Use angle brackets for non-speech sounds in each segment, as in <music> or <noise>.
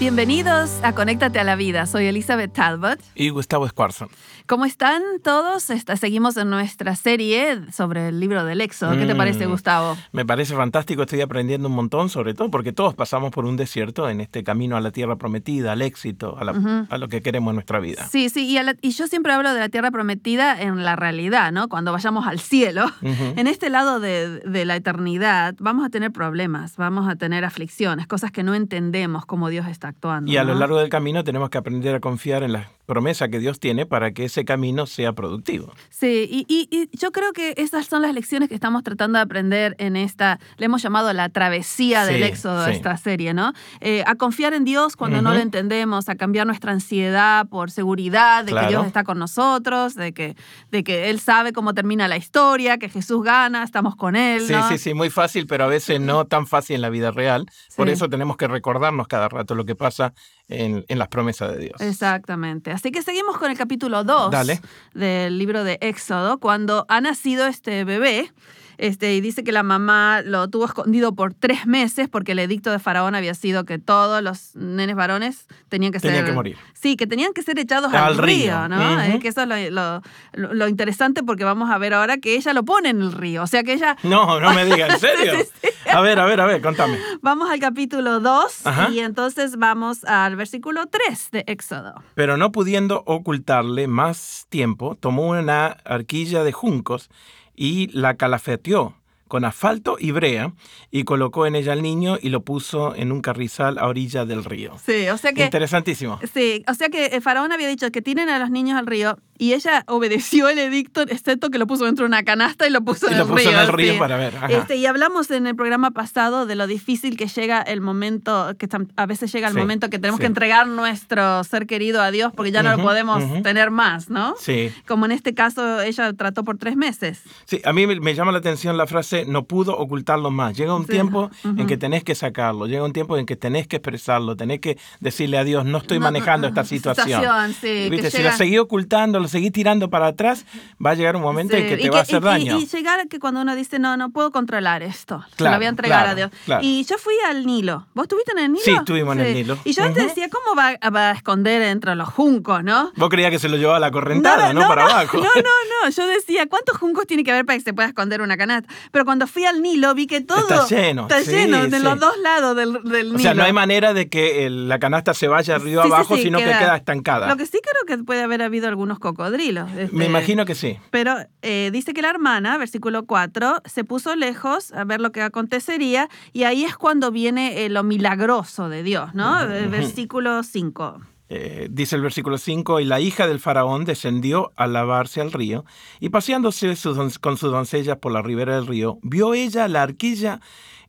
Bienvenidos a Conéctate a la Vida. Soy Elizabeth Talbot. Y Gustavo Squarson. ¿Cómo están todos? Está- seguimos en nuestra serie sobre el libro del Éxodo. ¿Qué te parece, Mm. Gustavo? Me parece fantástico, estoy aprendiendo un montón, sobre todo porque todos pasamos por un desierto en este camino a la tierra prometida, al éxito, a, la- a lo que queremos en nuestra vida. Sí, sí, y, la- y yo siempre hablo de la tierra prometida en la realidad, ¿no? Cuando vayamos al cielo. En este lado de, de la eternidad vamos a tener problemas, vamos a tener aflicciones, cosas que no entendemos cómo Dios está actuando. Y a lo largo del camino tenemos que aprender a confiar en la promesa que Dios tiene para que ese camino sea productivo. Sí, y, y- y yo creo que esas son las lecciones que estamos tratando de aprender en esta, le hemos llamado la travesía del Sí, éxodo sí. esta serie, ¿no? Eh, a confiar en Dios cuando no lo entendemos, a cambiar nuestra ansiedad por seguridad de Claro. que Dios está con nosotros, de que, de que Él sabe cómo termina la historia, que Jesús gana, estamos con Él, Sí, ¿no? sí, sí, muy fácil, pero a veces no tan fácil en la vida real. Por eso tenemos que recordarnos cada rato lo que pasa en, en las promesas de Dios. Exactamente. Así que seguimos con el capítulo 2 Dale. del libro de Éxodo, cuando ha nacido este bebé. Este, y dice que la mamá lo tuvo escondido por tres meses porque el edicto de Faraón había sido que todos los nenes varones tenían que Tenían ser. que morir. Sí, que tenían que ser echados Al al, río, río. ¿no? Eh, que eso es lo, lo- interesante porque vamos a ver ahora que ella lo pone en el río. O sea que ella. No, no me digas, ¿en <laughs> serio? Sí, sí, A ver, a ver, a ver, contame. Vamos al capítulo 2 Ajá. y entonces vamos al versículo 3 de Éxodo. Pero no pudiendo ocultarle más tiempo, tomó una arquilla de juncos y la calafeteó con asfalto y brea y colocó en ella al niño y lo puso en un carrizal a orilla del río. Sí, o sea que. Interesantísimo. Sí, o sea que el faraón había dicho que tienen a los niños al río y ella obedeció el edicto, excepto que lo puso dentro de una canasta y lo puso Y en lo el puso río. en el río sí. para ver. Este, y hablamos en el programa pasado de lo difícil que llega el momento, que a veces llega el Sí, momento que tenemos sí. que entregar nuestro ser querido a Dios porque ya no lo podemos tener más, ¿no? Sí, Como en este caso ella trató por tres meses. sí, a mí me, me llama la atención la frase no pudo ocultarlo más. Llega un Sí, tiempo en que tenés que sacarlo, llega un tiempo en que tenés que expresarlo, tenés que decirle a Dios, no estoy No, manejando no, esta situación. sí, que ¿Viste? Si llega- lo seguí ocultando, lo seguí tirando para atrás, va a llegar un momento en que te y va a hacer y- daño. Y, llegar a que cuando uno dice, no, no puedo controlar esto, se lo Claro, voy a entregar claro, a Dios. claro. Y yo fui al Nilo. ¿Vos estuviste en el Nilo? Sí, estuvimos en el Nilo. Y yo antes decía, ¿cómo va, va a esconder entre los juncos, no? Vos creías que se lo llevaba la correntada, no, para abajo. No, no, no. Yo decía, ¿cuántos juncos tiene que haber para que se pueda esconder una canasta? Pero cuando fui al Nilo vi que todo Está lleno, está sí, lleno de sí. los dos lados del, del Nilo. O sea, no hay manera de que el- la canasta se vaya Sí, sí, abajo, sino que queda estancada. Lo que sí creo que puede haber habido algunos cocodrilos. Me este, imagino que sí. Pero eh, dice que la hermana, versículo 4, se puso lejos a ver lo que acontecería y ahí es cuando viene eh, lo milagroso de Dios, ¿no? Eh, Versículo 5. Eh, dice el versículo 5, y la hija del faraón descendió a lavarse al río, y paseándose con sus doncellas por la ribera del río, vio ella la arquilla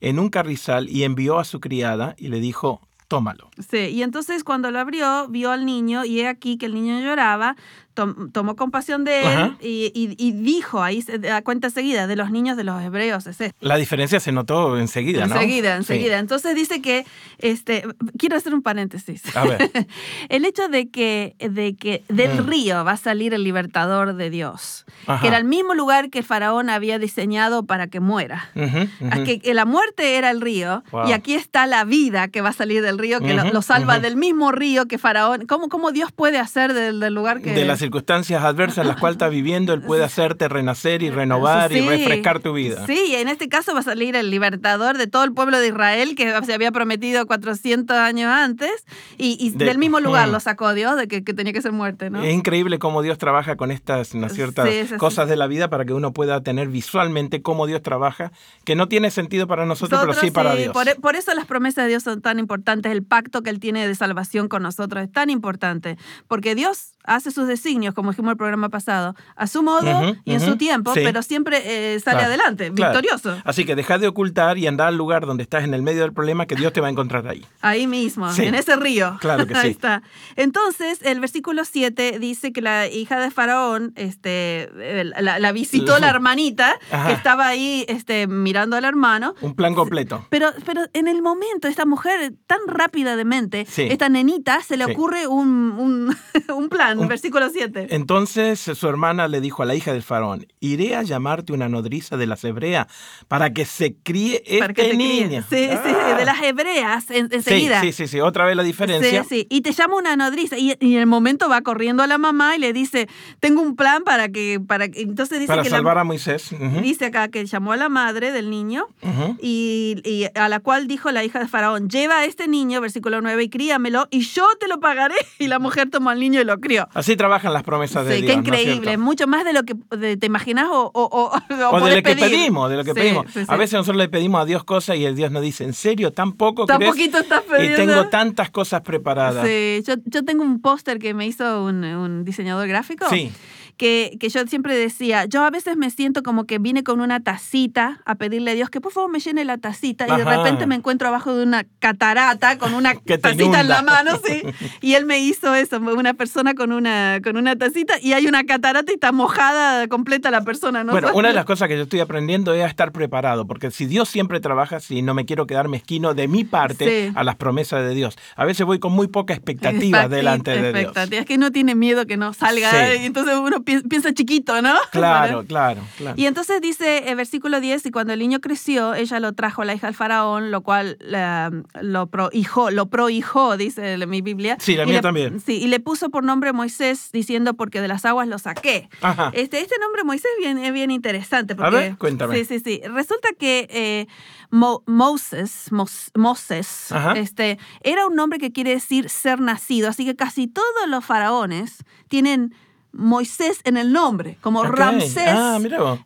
en un carrizal y envió a su criada y le dijo, tómalo. Sí, y entonces cuando lo abrió, vio al niño y he aquí que el niño lloraba, tom- tomó compasión de él y, y- y dijo ahí se- a cuenta seguida de los niños de los hebreos, es esto. La diferencia se notó enseguida, ¿no? Enseguida, Sí. enseguida. Entonces dice que, este, quiero hacer un paréntesis. A ver. <laughs> el hecho de que, de que del Mm. río va a salir el libertador de Dios, Ajá. que era el mismo lugar que el faraón había diseñado para que muera. Ujú, ujú. Que, que la muerte era el río Wow. y aquí está la vida que va a salir del río, que lo, salva del mismo río que faraón. ¿Cómo, cómo Dios puede hacer del, del lugar que... De las circunstancias adversas en las cuales estás viviendo, Él puede <laughs> hacerte renacer y renovar y refrescar tu vida. Sí, y en este caso va a salir el libertador de todo el pueblo de Israel que se había prometido 400 años antes y, y De- del mismo lugar lo sacó Dios de que, que tenía que ser muerte, ¿no? Es increíble cómo Dios trabaja con estas ¿no es ciertas Sí, cosas de la vida para que uno pueda tener visualmente cómo Dios trabaja, que no tiene sentido para nosotros, pero sí para Dios. Por, e, por eso las promesas de Dios son tan importantes, el pacto que Él tiene de salvación con nosotros es tan importante, porque Dios hace sus designios como dijimos el programa pasado, a su modo y en su tiempo, sí. pero siempre eh, sale Claro, adelante, claro. victorioso. Así que deja de ocultar y anda al lugar donde estás en el medio del problema que Dios te va a encontrar ahí. Ahí mismo, Sí. en ese río. Claro que <laughs> Ahí sí. está. Entonces, el versículo 7 dice que la hija de Faraón este, eh, la, la visitó la hermanita Ajá. que estaba ahí este, mirando al hermano. Un plan completo. Pero, pero en el momento, esta mujer tan rápida de mente, Sí. esta nenita, se le Sí. ocurre un, un, <laughs> un plan, Un- versículo 7. Entonces su hermana le dijo a la hija del faraón, iré a llamarte una nodriza de las hebreas para que se críe para que este te críe. niño. Sí, sí, Ah. de las hebreas, en- Sí, enseguida. sí, sí, sí, otra vez la diferencia. Sí, sí. Y te llama una nodriza. Y, y en el momento va corriendo a la mamá y le dice, tengo un plan para que... Para que... Entonces dice Para que la- salvar a Moisés. Ujú, dice acá que llamó a la madre del niño ujú. y, y a la cual dijo la hija de Faraón, lleva a este niño, versículo 9, y críamelo y yo te lo pagaré. <laughs> Y la mujer tomó al niño y lo crió. Así trabajan las promesas de Sí, Dios. qué ¿no es increíble, cierto? mucho más de lo que te imaginas o, o, o- <laughs> de lo que pedimos, de lo que Sí, pedimos. sí, sí. A veces nosotros le pedimos a Dios cosas y el Dios nos dice, ¿en serio? ¿Tan poco Tan crees? poquito estás Y pidiendo. tengo tantas cosas preparadas. Sí, yo, yo tengo un póster que me hizo un, un diseñador gráfico. Sí. Que, que yo siempre decía, yo a veces me siento como que vine con una tacita a pedirle a Dios que por favor me llene la tacita y de repente me encuentro abajo de una catarata con una <laughs> tacita en la mano, sí. Y él me hizo eso, una persona con una, con una tacita y hay una catarata y está mojada completa la persona. ¿no? Bueno, <laughs> una de las cosas que yo estoy aprendiendo es a estar preparado, porque si Dios siempre trabaja, si no me quiero quedar mezquino de mi parte Sí. a las promesas de Dios. A veces voy con muy poca expectativa delante de Dios. Es que no tiene miedo que no salga Sí. y entonces uno piensa chiquito, ¿no? <laughs> Claro, claro, claro. Y entonces dice el versículo 10, y cuando el niño creció, ella lo trajo a la hija del faraón, lo cual lo prohijó, lo prohijó, dice mi Biblia. Sí, la mía le- también. Sí, y le puso por nombre Moisés, diciendo, porque de las aguas lo saqué. Ajá. Este, este nombre Moisés es bien, es bien interesante. Porque, ver, cuéntame. Sí, sí, sí. Resulta que eh, Mo- Moses, Mos- Moses Ajá. este, era un nombre que quiere decir ser nacido. Así que casi todos los faraones tienen Moisés en el nombre, como Ok. Ramsés, Ah,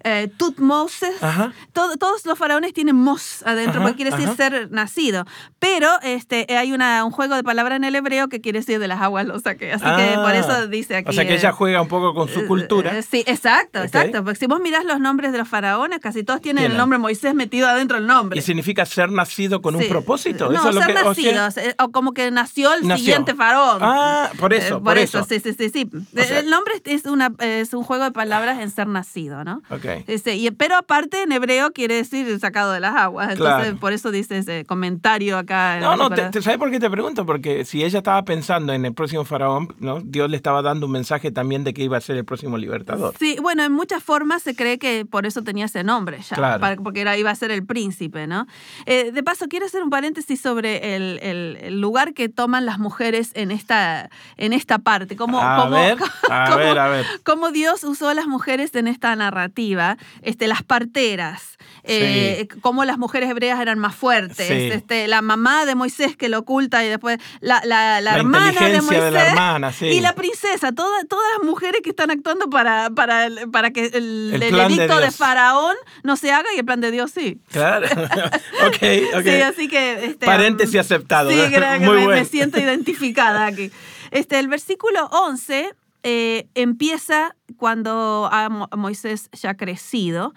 eh, Tutmoses. Ajá. Todo- todos los faraones tienen Mos adentro, Ajá, porque quiere decir ajá. ser nacido. Pero este, hay una, un juego de palabras en el hebreo que quiere decir de las aguas lo saqué. Así que por Ah. eso dice aquí. O sea que eh, ella juega un poco con su eh, cultura. eh, Sí, exacto, Ok. exacto. Porque si vos mirás los nombres de los faraones, casi todos tienen el nombre Moisés metido adentro del nombre. Y significa ser nacido con un Sí. propósito. No, Eso es lo ser que, o sea- eh, o como que nació el Nació. siguiente faraón. Ah, por eso, Eh, por eso. sí, sí, sí. sí. O sea- el nombre <laughs> es, una, es un juego de palabras en ser nacido, ¿no? Ok. Este, y, pero aparte en hebreo quiere decir sacado de las aguas. Entonces, Claro. por eso dice ese comentario acá. No, no, te, ¿sabes por qué te pregunto? Porque si ella estaba pensando en el próximo faraón, ¿no? Dios le estaba dando un mensaje también de que iba a ser el próximo libertador. Sí, bueno, en muchas formas se cree que por eso tenía ese nombre ya, Claro. para- porque era, iba a ser el príncipe, ¿no? Eh, de paso, quiero hacer un paréntesis sobre el, el- el lugar que toman las mujeres en esta, en esta parte. Cómo, A cómo- ver, <laughs> a cómo- ver, a ver. cómo Dios usó a las mujeres en esta narrativa, este, las parteras, eh, cómo las mujeres hebreas eran más fuertes, Sí. este, la mamá de Moisés que lo oculta y después la, la, la La hermana de Moisés de la hermana, sí. y la princesa, toda- todas las mujeres que están actuando para, para, para que el, El el plan de edicto de. Faraón no se haga y el plan de Dios sí. Claro. <laughs> ok, ok. Sí, así que... Este, Paréntesis aceptado. Sí, creo <laughs> que Muy me, me bueno. siento identificada aquí. Este, el versículo 11 eh, empieza cuando Moisés ya ha crecido.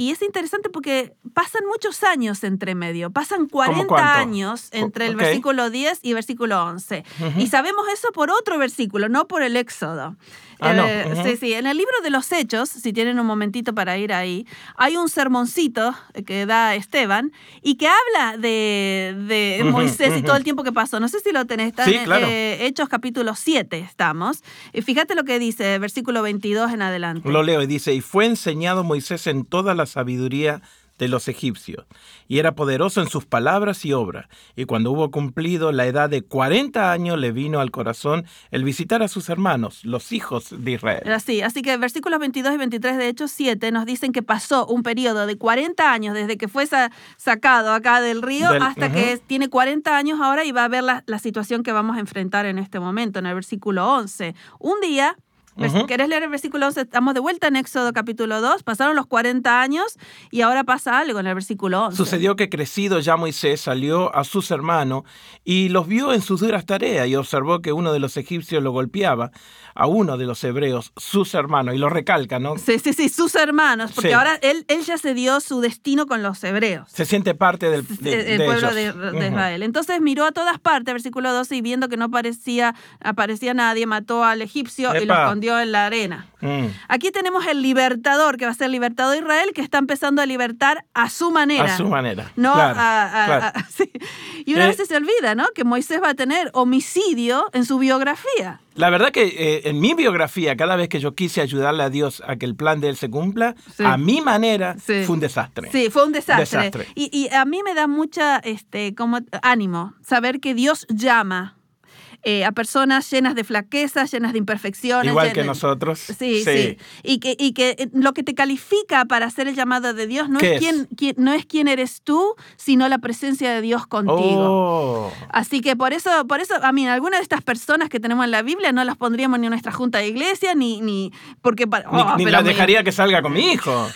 Y es interesante porque pasan muchos años entre medio, pasan 40 cuánto? años entre el Ok. versículo 10 y versículo 11. Y sabemos eso por otro versículo, no por el Éxodo. Ah, no, Eh, ujú. Sí, sí, en el libro de los Hechos, si tienen un momentito para ir ahí, hay un sermoncito que da Esteban y que habla de, de Ujú, Moisés y todo el tiempo que pasó. No sé si lo tenés. Está Sí, en, claro. eh, Hechos capítulo 7 estamos. Y fíjate lo que dice, versículo 22 en adelante. Lo leo y dice, y fue enseñado Moisés en toda la sabiduría de los egipcios, y era poderoso en sus palabras y obras, y cuando hubo cumplido la edad de 40 años le vino al corazón el visitar a sus hermanos, los hijos de Israel. Así, así que versículos 22 y 23 de Hechos 7 nos dicen que pasó un periodo de 40 años desde que fue sa- sacado acá del río Del- hasta que tiene 40 años ahora y va a ver la, la situación que vamos a enfrentar en este momento, en el versículo 11. Un día Vers-. ¿Querés leer el versículo 11? Estamos de vuelta en Éxodo capítulo 2. Pasaron los 40 años y ahora pasa algo en el versículo 11. Sucedió que crecido ya Moisés salió a sus hermanos y los vio en sus duras tareas y observó que uno de los egipcios lo golpeaba a uno de los hebreos, sus hermanos, y lo recalca, ¿no? Sí, sí, sí, sus hermanos, porque Sí. ahora él, él ya se dio su destino con los hebreos. Se siente parte del de, el de pueblo ellos. de, de. Israel. Entonces miró a todas partes, versículo 12, y viendo que no parecía, aparecía nadie, mató al egipcio y lo Epa. En la arena. Mm. Aquí tenemos el libertador, que va a ser el libertador de Israel, que está empezando a libertar a su manera. A su manera. No Claro, a- a- claro. a- <laughs> sí. Y una Eh, vez se olvida, ¿no? Que Moisés va a tener homicidio en su biografía. La verdad que eh, en mi biografía, cada vez que yo quise ayudarle a Dios a que el plan de él se cumpla, Sí. a mi manera Sí. fue un desastre. Sí, fue un desastre. Desastre. Y, y a mí me da mucha este, como, ánimo saber que Dios llama eh, a personas llenas de flaquezas, llenas de imperfecciones. Igual que nosotros. Sí, sí, Y que, y que eh, lo que te califica para hacer el llamado de Dios no ¿Qué es, es? Quién, quién- no es quién eres tú, sino la presencia de Dios contigo. Oh. Así que por eso, por eso, a mí, algunas de estas personas que tenemos en la Biblia no las pondríamos ni en nuestra junta de iglesia, ni, ni porque para- Ni, oh, ni pero la dejaría que salga con mi hijo.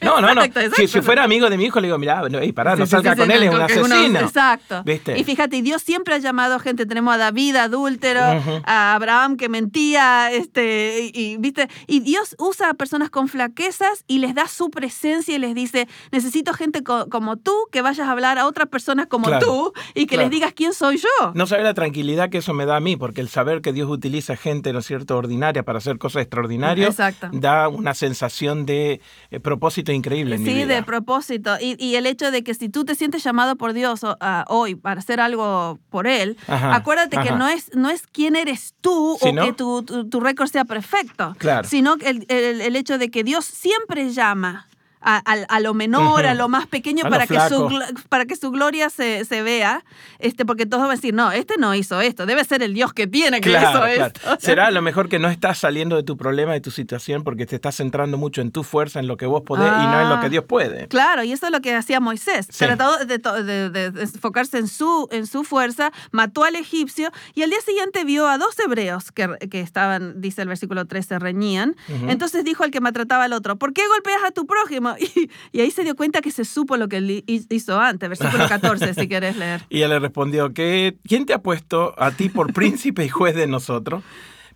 <laughs> No, no, no. Exacto, Si, exacto. si fuera amigo de mi hijo, le digo, mira, no, ey, pará, no Sí, salga sí, con él, es un asesino. exacto. ¿Viste? Y fíjate, y Dios siempre ha llamado gente. Tenemos a David, adúltero, a Abraham que mentía, este, y, y, viste, y Dios usa a personas con flaquezas y les da su presencia y les dice, necesito gente co- como tú que vayas a hablar a otras personas como Claro, tú y que claro. les digas quién soy yo. No sabe la tranquilidad que eso me da a mí, porque el saber que Dios utiliza gente, ¿no es cierto?, ordinaria para hacer cosas extraordinarias, Exacto. da una sensación de eh, propósito increíble en mi Sí, vida. de propósito. Y, y el hecho de que si tú te sientes llamado por Dios ah, hoy para hacer algo por Él, Ajá, acuérdate que ajá. no es, no es quién eres tú Sí, o ¿no? que tu, tu, tu récord sea perfecto, Claro. sino el, el, el hecho de que Dios siempre llama. A, a- a lo menor, a lo más pequeño, <laughs> para que, su, para que su gloria se, se vea, este, porque todos van a decir, no, este no hizo esto, debe ser el Dios que tiene que Claro, hizo claro. esto. <laughs> Será a lo mejor que no estás saliendo de tu problema, de tu situación, porque te estás centrando mucho en tu fuerza, en lo que vos podés y no en lo Ah. que Dios puede. Claro, y eso es lo que hacía Moisés. Sí. Trató de, de- de- de enfocarse en su, en su fuerza, mató al egipcio y al día siguiente vio a dos hebreos que, que estaban, dice el versículo 13, reñían. Entonces dijo al que maltrataba al otro, ¿por qué golpeas a tu prójimo? <laughs> Y, y ahí se dio cuenta que se supo lo que él hi- hizo antes. Versículo <laughs> 14, si querés leer. Y él le respondió, ¿qué, ¿quién te ha puesto a ti por <laughs> príncipe y juez de nosotros?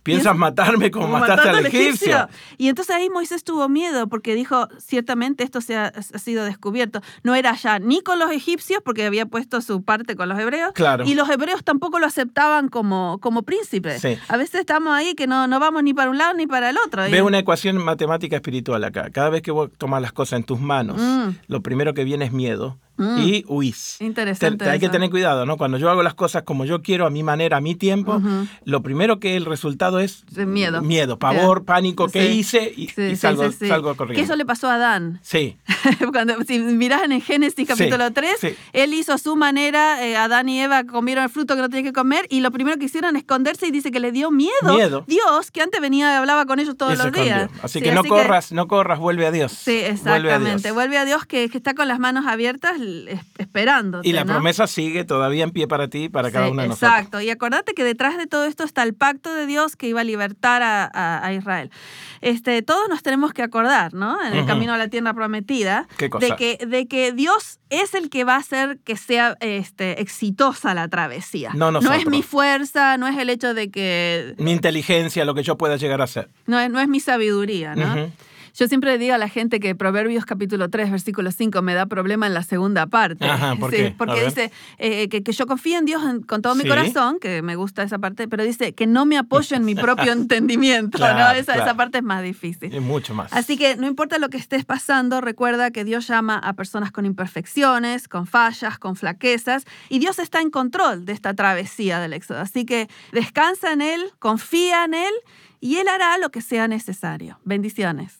¿Piensas Piensa- matarme como, Como mataste al egipcio? Y entonces ahí Moisés tuvo miedo porque dijo, ciertamente esto se ha, ha sido descubierto. No era ya ni con los egipcios porque había puesto su parte con los hebreos. Claro. Y los hebreos tampoco lo aceptaban como, como príncipe. Sí. A veces estamos ahí que no, no vamos ni para un lado ni para el otro. Ve Y- una ecuación matemática espiritual acá. Cada vez que vos tomas las cosas en tus manos, Mm. lo primero que viene es miedo Mm. y huís. Interesante Te- te- hay que tener cuidado, ¿no? Cuando yo hago las cosas como yo quiero, a mi manera, a mi tiempo, lo primero que el resultado es miedo. miedo, pavor, pánico, ¿qué Sí. hice? Y, Sí, y sí, salgo, sí, salgo corriendo. Que eso le pasó a Adán. Sí, <laughs> Cuando, si miras en Génesis capítulo 3, sí. él hizo a su manera, eh, Adán y Eva comieron el fruto que no tenían que comer y lo primero que hicieron es esconderse y dice que le dio miedo. Miedo. Dios, que antes venía y hablaba con ellos todos los días. Así Sí, que no corras, no corras, vuelve a Dios. Sí, Vuelve a exactamente. Dios. Vuelve a Dios, que, que está con las manos abiertas esperando. Y la promesa sigue todavía en pie para ti y para cada uno de nosotros. Exacto. Y acordate que detrás de todo esto está el pacto de Dios que iba a libertar a, a- a Israel. Este, todos nos tenemos que acordar, ¿no? En el camino a la tierra prometida, ¿Qué cosa? de que, de que Dios es el que va a hacer que sea este, exitosa la travesía. No no es nosotros. mi fuerza, no es el hecho de que Mi inteligencia, lo que yo pueda llegar a ser. no es, no es mi sabiduría, ¿no? Yo siempre le digo a la gente que Proverbios capítulo 3, versículo 5 me da problema en la segunda parte. Ajá, <laughs> ¿por qué? Porque dice eh, que, que yo confío en Dios con todo mi Sí. corazón, que me gusta esa parte, pero dice que no me apoyo en mi <laughs> propio entendimiento, ¿no? Claro, Esa, esa claro. parte es más difícil. Y mucho más. Así que no importa lo que estés pasando, recuerda que Dios llama a personas con imperfecciones, con fallas, con flaquezas, y Dios está en control de esta travesía del éxodo. Así que descansa en Él, confía en Él, y Él hará lo que sea necesario. Bendiciones.